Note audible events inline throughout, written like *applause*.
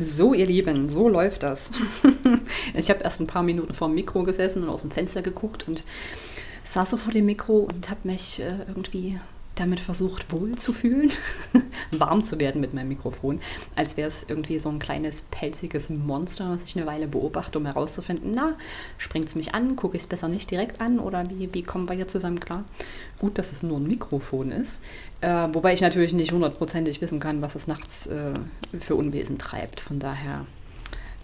So, ihr Lieben, so läuft das. *laughs* ich habe erst ein paar Minuten vor dem Mikro gesessen und aus dem Fenster geguckt und saß so vor dem Mikro und habe mich äh, irgendwie damit versucht, wohl zu fühlen, *laughs* warm zu werden mit meinem Mikrofon, als wäre es irgendwie so ein kleines pelziges Monster, was ich eine Weile beobachte, um herauszufinden, na, springt es mich an, gucke ich es besser nicht direkt an oder wie, wie kommen wir hier zusammen klar? Gut, dass es nur ein Mikrofon ist, äh, wobei ich natürlich nicht hundertprozentig wissen kann, was es nachts äh, für Unwesen treibt. Von daher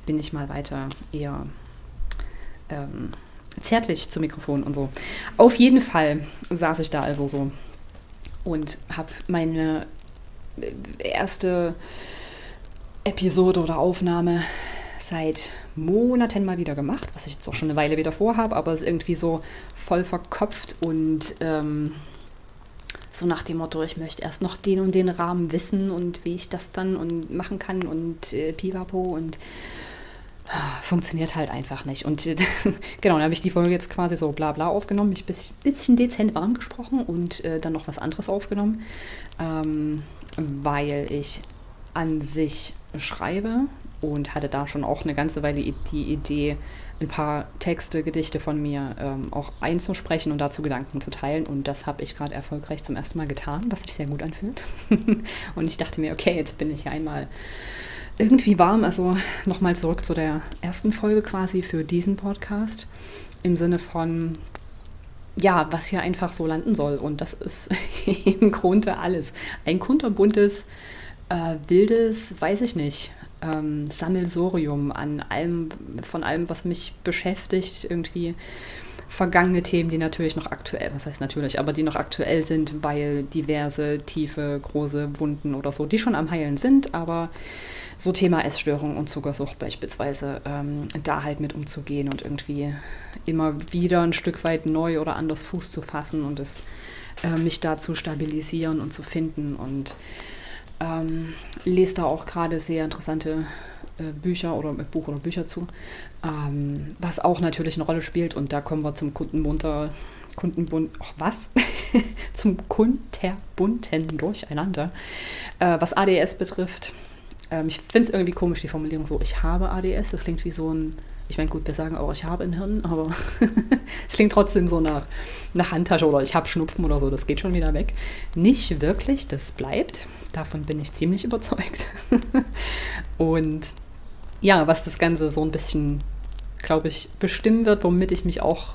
bin ich mal weiter eher ähm, zärtlich zum Mikrofon und so. Auf jeden Fall saß ich da also so und habe meine äh, erste Episode oder Aufnahme seit Monaten mal wieder gemacht, was ich jetzt auch schon eine Weile wieder vorhabe, aber irgendwie so voll verkopft und ähm, so nach dem Motto, ich möchte erst noch den und den Rahmen wissen und wie ich das dann und machen kann und äh, pipapo und funktioniert halt einfach nicht. Und *laughs* genau, dann habe ich die Folge jetzt quasi so bla bla aufgenommen, mich ein bisschen, bisschen dezent warm gesprochen und äh, dann noch was anderes aufgenommen, ähm, weil ich an sich schreibe und hatte da schon auch eine ganze Weile die Idee, ein paar Texte, Gedichte von mir ähm, auch einzusprechen und dazu Gedanken zu teilen. Und das habe ich gerade erfolgreich zum ersten Mal getan, was sich sehr gut anfühlt. *laughs* und ich dachte mir, okay, jetzt bin ich hier einmal irgendwie warm. Also nochmal zurück zu der ersten Folge quasi für diesen Podcast. Im Sinne von, ja, was hier einfach so landen soll. Und das ist *laughs* im Grunde alles. Ein kunterbuntes, äh, wildes, weiß ich nicht, ähm, Sammelsorium an allem, von allem, was mich beschäftigt, irgendwie vergangene Themen, die natürlich noch aktuell, was heißt natürlich, aber die noch aktuell sind, weil diverse, tiefe, große Wunden oder so, die schon am Heilen sind, aber so Thema Essstörung und Zuckersucht beispielsweise, ähm, da halt mit umzugehen und irgendwie immer wieder ein Stück weit neu oder anders Fuß zu fassen und es äh, mich da zu stabilisieren und zu finden und ähm, lese da auch gerade sehr interessante äh, Bücher oder äh, Buch oder Bücher zu, ähm, was auch natürlich eine Rolle spielt und da kommen wir zum Kundenbunter Kundenbund, ach was? *laughs* zum kunterbunten Durcheinander. Äh, was ADS betrifft, ähm, ich finde es irgendwie komisch, die Formulierung so, ich habe ADS. Das klingt wie so ein, ich meine, gut, wir sagen auch, ich habe ein Hirn, aber *laughs* es klingt trotzdem so nach, nach Handtasche oder ich habe Schnupfen oder so, das geht schon wieder weg. Nicht wirklich, das bleibt. Davon bin ich ziemlich überzeugt. *laughs* Und ja, was das Ganze so ein bisschen, glaube ich, bestimmen wird, womit ich mich auch,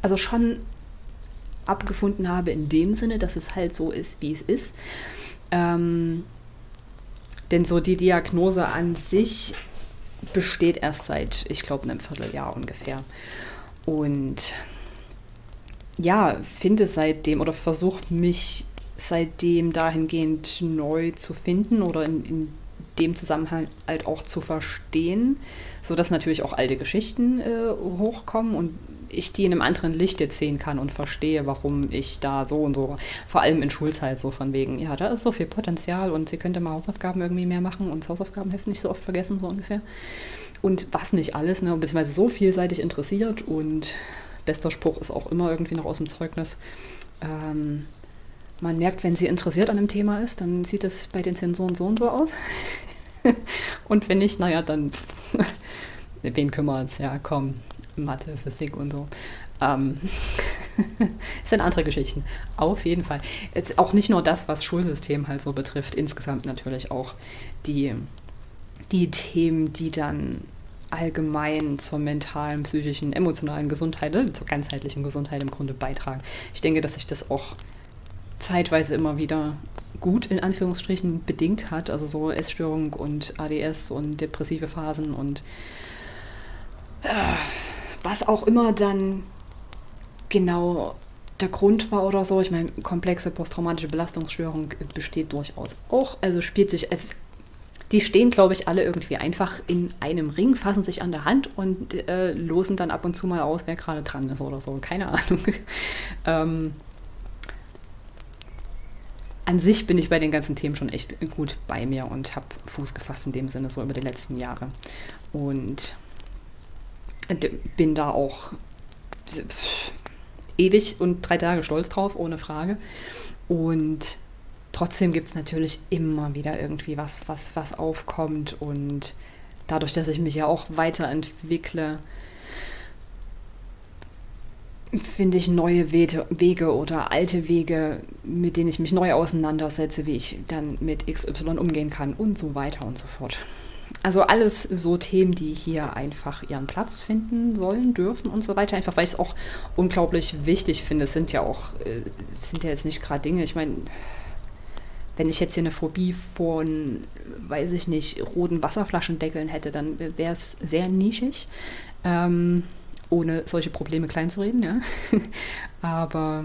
also schon abgefunden habe in dem Sinne, dass es halt so ist, wie es ist. Ähm, denn so die Diagnose an sich besteht erst seit, ich glaube, einem Vierteljahr ungefähr. Und ja, finde seitdem oder versuche mich seitdem dahingehend neu zu finden oder in, in dem Zusammenhang halt auch zu verstehen, sodass natürlich auch alte Geschichten äh, hochkommen und ich die in einem anderen Licht jetzt sehen kann und verstehe, warum ich da so und so, vor allem in Schulzeit so von wegen, ja, da ist so viel Potenzial und sie könnte mal Hausaufgaben irgendwie mehr machen und Hausaufgabenheft nicht so oft vergessen, so ungefähr. Und was nicht alles, ne, beziehungsweise so vielseitig interessiert und bester Spruch ist auch immer irgendwie noch aus dem Zeugnis. Ähm, man merkt, wenn sie interessiert an einem Thema ist, dann sieht es bei den Zensoren so und so aus. *laughs* und wenn nicht, naja, dann *laughs* wen kümmert es? Ja, komm, Mathe, Physik und so. Ähm, *laughs* sind andere Geschichten. Auf jeden Fall. Jetzt auch nicht nur das, was Schulsystem halt so betrifft, insgesamt natürlich auch die, die Themen, die dann allgemein zur mentalen, psychischen, emotionalen Gesundheit, ne, zur ganzheitlichen Gesundheit im Grunde beitragen. Ich denke, dass sich das auch zeitweise immer wieder gut in Anführungsstrichen bedingt hat, also so Essstörung und ADS und depressive Phasen und äh, was auch immer dann genau der Grund war oder so. Ich meine, komplexe posttraumatische Belastungsstörung besteht durchaus auch. Also spielt sich, es, die stehen, glaube ich, alle irgendwie einfach in einem Ring, fassen sich an der Hand und äh, losen dann ab und zu mal aus, wer gerade dran ist oder so. Keine *laughs* Ahnung. ähm, an sich bin ich bei den ganzen Themen schon echt gut bei mir und habe Fuß gefasst in dem Sinne so über die letzten Jahre. Und bin da auch ewig und drei Tage stolz drauf, ohne Frage. Und trotzdem gibt es natürlich immer wieder irgendwie was, was, was aufkommt. Und dadurch, dass ich mich ja auch weiterentwickle, finde ich neue Wege oder alte Wege, mit denen ich mich neu auseinandersetze, wie ich dann mit XY umgehen kann und so weiter und so fort. Also alles so Themen, die hier einfach ihren Platz finden sollen, dürfen und so weiter. Einfach weil ich es auch unglaublich wichtig finde. Es sind ja auch, äh, sind ja jetzt nicht gerade Dinge. Ich meine, wenn ich jetzt hier eine Phobie von, weiß ich nicht, roten Wasserflaschendeckeln hätte, dann wäre es sehr nischig. Ähm, ohne solche Probleme kleinzureden, ja. *laughs* Aber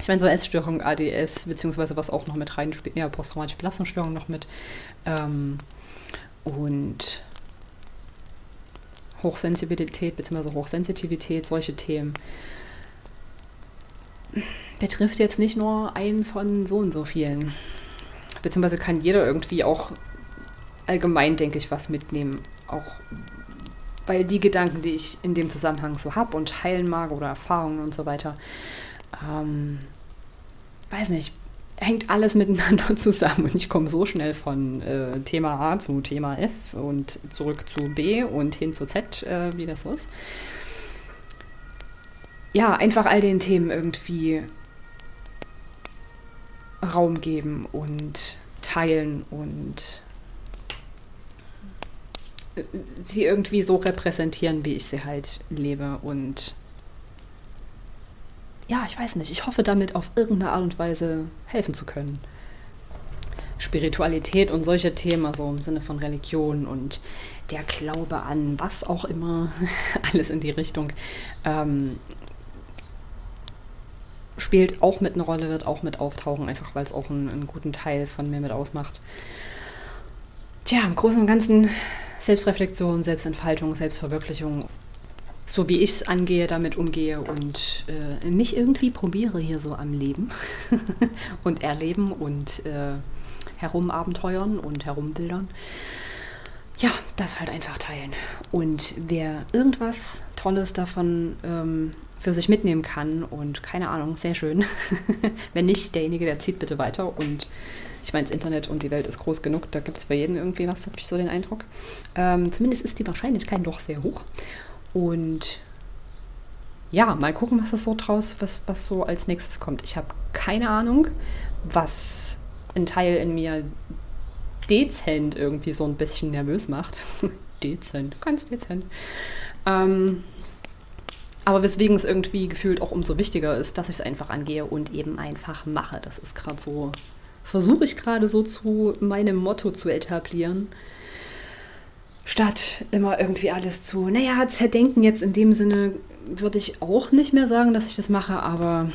ich meine, so Essstörung, ADS, beziehungsweise was auch noch mit reinspielt, ja, posttraumatische Belastungsstörung noch mit. Ähm, und Hochsensibilität bzw. Hochsensitivität, solche Themen. Betrifft jetzt nicht nur einen von so und so vielen. Beziehungsweise kann jeder irgendwie auch allgemein, denke ich, was mitnehmen. Auch weil die Gedanken, die ich in dem Zusammenhang so habe und heilen mag oder Erfahrungen und so weiter, ähm, weiß nicht, hängt alles miteinander *laughs* zusammen und ich komme so schnell von äh, Thema A zu Thema F und zurück zu B und hin zu Z, äh, wie das so ist. Ja, einfach all den Themen irgendwie Raum geben und teilen und sie irgendwie so repräsentieren, wie ich sie halt lebe. Und ja, ich weiß nicht, ich hoffe damit auf irgendeine Art und Weise helfen zu können. Spiritualität und solche Themen, also im Sinne von Religion und der Glaube an was auch immer, *laughs* alles in die Richtung, ähm, spielt auch mit eine Rolle, wird auch mit auftauchen, einfach weil es auch einen, einen guten Teil von mir mit ausmacht. Tja, im Großen und Ganzen Selbstreflexion, Selbstentfaltung, Selbstverwirklichung, so wie ich es angehe, damit umgehe und äh, mich irgendwie probiere hier so am Leben *laughs* und erleben und äh, herumabenteuern und herumbildern. Ja, das halt einfach teilen. Und wer irgendwas Tolles davon ähm, für sich mitnehmen kann und keine Ahnung, sehr schön. *laughs* Wenn nicht, derjenige, der zieht bitte weiter und ich meine, das Internet und die Welt ist groß genug, da gibt es für jeden irgendwie was, habe ich so den Eindruck. Ähm, zumindest ist die Wahrscheinlichkeit doch sehr hoch. Und ja, mal gucken, was das so draus, was, was so als nächstes kommt. Ich habe keine Ahnung, was ein Teil in mir dezent irgendwie so ein bisschen nervös macht. *laughs* dezent, ganz dezent. Ähm, aber weswegen es irgendwie gefühlt auch umso wichtiger ist, dass ich es einfach angehe und eben einfach mache. Das ist gerade so versuche ich gerade so zu meinem Motto zu etablieren. Statt immer irgendwie alles zu, naja, zerdenken jetzt in dem Sinne würde ich auch nicht mehr sagen, dass ich das mache, aber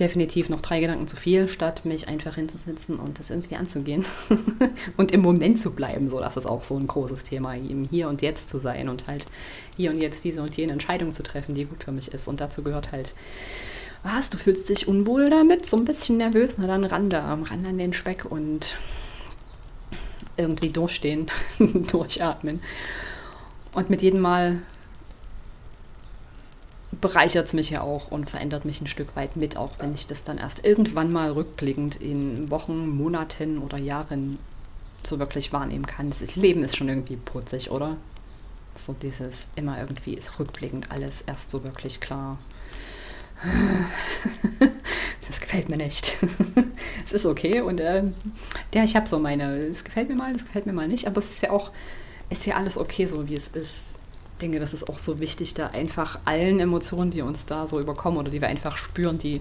definitiv noch drei Gedanken zu viel, statt mich einfach hinzusetzen und das irgendwie anzugehen *laughs* und im Moment zu bleiben. So, das ist auch so ein großes Thema, eben hier und jetzt zu sein und halt hier und jetzt diese und jene Entscheidung zu treffen, die gut für mich ist. Und dazu gehört halt was, du fühlst dich unwohl damit, so ein bisschen nervös, na dann ran da, ran an den Speck und irgendwie durchstehen, *laughs* durchatmen. Und mit jedem Mal bereichert es mich ja auch und verändert mich ein Stück weit mit, auch wenn ich das dann erst irgendwann mal rückblickend in Wochen, Monaten oder Jahren so wirklich wahrnehmen kann. Das Leben ist schon irgendwie putzig, oder? So dieses immer irgendwie ist rückblickend alles erst so wirklich klar *laughs* das gefällt mir nicht. *laughs* es ist okay und äh, ja, ich habe so meine, es gefällt mir mal, es gefällt mir mal nicht, aber es ist ja auch, ist ja alles okay, so wie es ist. Ich denke, das ist auch so wichtig, da einfach allen Emotionen, die uns da so überkommen oder die wir einfach spüren, die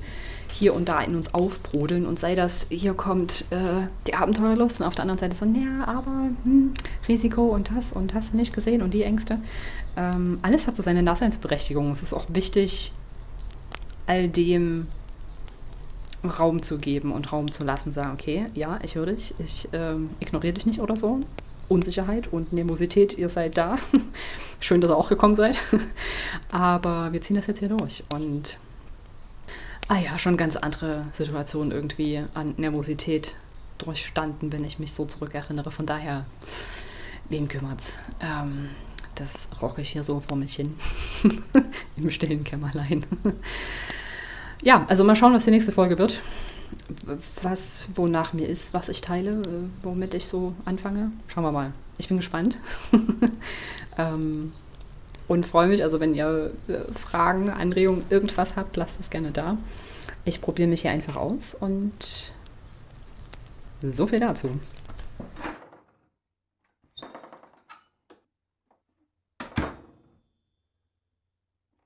hier und da in uns aufbrodeln und sei das, hier kommt äh, die Abenteuerlust und auf der anderen Seite so, ja, aber hm, Risiko und das und hast du nicht gesehen und die Ängste. Ähm, alles hat so seine Daseinsberechtigung. Es ist auch wichtig, all dem Raum zu geben und Raum zu lassen, sagen, okay, ja, ich höre dich, ich ähm, ignoriere dich nicht oder so. Unsicherheit und Nervosität, ihr seid da. *laughs* Schön, dass ihr auch gekommen seid. *laughs* Aber wir ziehen das jetzt hier durch. Und ah ja, schon ganz andere Situationen irgendwie an Nervosität durchstanden, wenn ich mich so zurückerinnere. Von daher, wen kümmert's? Ähm, das rocke ich hier so vor mich hin. *laughs* Im stillen Kämmerlein. Ja, also mal schauen, was die nächste Folge wird. was, wonach mir ist, was ich teile, äh, womit ich so anfange. Schauen wir mal. Ich bin gespannt. *laughs* ähm, und freue mich, also wenn ihr äh, Fragen, Anregungen, irgendwas habt, lasst es gerne da. Ich probiere mich hier einfach aus und so viel dazu.